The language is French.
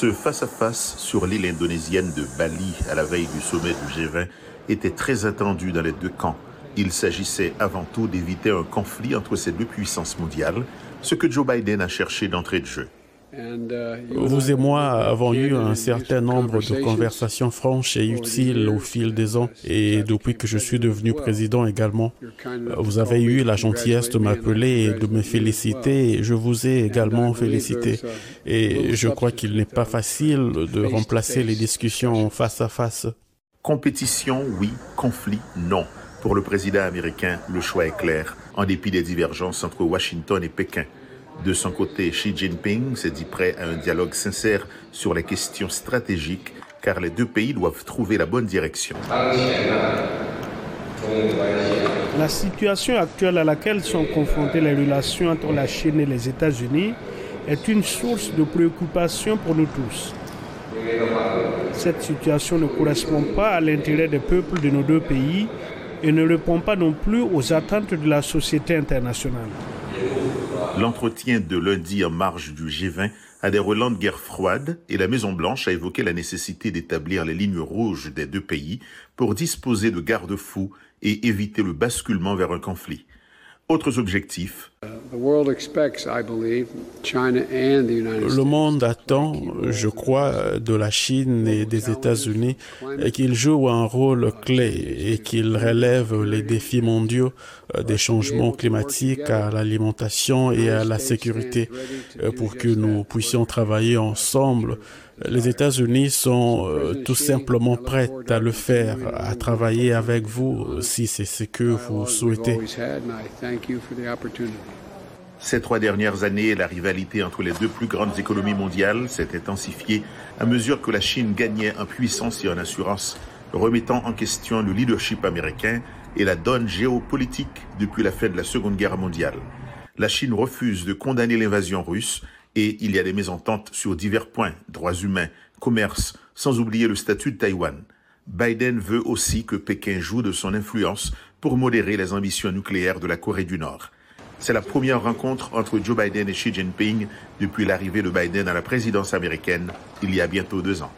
Ce face-à-face sur l'île indonésienne de Bali à la veille du sommet du G20 était très attendu dans les deux camps. Il s'agissait avant tout d'éviter un conflit entre ces deux puissances mondiales, ce que Joe Biden a cherché d'entrée de jeu. Vous et moi avons eu un certain nombre de conversations franches et utiles au fil des ans et depuis que je suis devenu président également. Vous avez eu la gentillesse de m'appeler et de me féliciter et je vous ai également félicité. Et je crois qu'il n'est pas facile de remplacer les discussions face à face. Compétition, oui. Conflit, non. Pour le président américain, le choix est clair, en dépit des divergences entre Washington et Pékin. De son côté, Xi Jinping s'est dit prêt à un dialogue sincère sur les questions stratégiques, car les deux pays doivent trouver la bonne direction. La situation actuelle à laquelle sont confrontées les relations entre la Chine et les États-Unis est une source de préoccupation pour nous tous. Cette situation ne correspond pas à l'intérêt des peuples de nos deux pays et ne répond pas non plus aux attentes de la société internationale. L'entretien de lundi en marge du G20 a des relents de guerre froide et la Maison-Blanche a évoqué la nécessité d'établir les lignes rouges des deux pays pour disposer de garde-fous et éviter le basculement vers un conflit. Autres objectifs. Le monde attend, je crois, de la Chine et des États-Unis qu'ils jouent un rôle clé et qu'ils relèvent les défis mondiaux euh, des changements climatiques à l'alimentation et à la sécurité euh, pour que nous puissions travailler ensemble les États-Unis sont euh, tout simplement prêts à le faire, à travailler avec vous si c'est ce que vous souhaitez. Ces trois dernières années, la rivalité entre les deux plus grandes économies mondiales s'est intensifiée à mesure que la Chine gagnait en puissance et en assurance, remettant en question le leadership américain et la donne géopolitique depuis la fin de la Seconde Guerre mondiale. La Chine refuse de condamner l'invasion russe et il y a des mésententes sur divers points, droits humains, commerce, sans oublier le statut de Taïwan. Biden veut aussi que Pékin joue de son influence pour modérer les ambitions nucléaires de la Corée du Nord. C'est la première rencontre entre Joe Biden et Xi Jinping depuis l'arrivée de Biden à la présidence américaine il y a bientôt deux ans.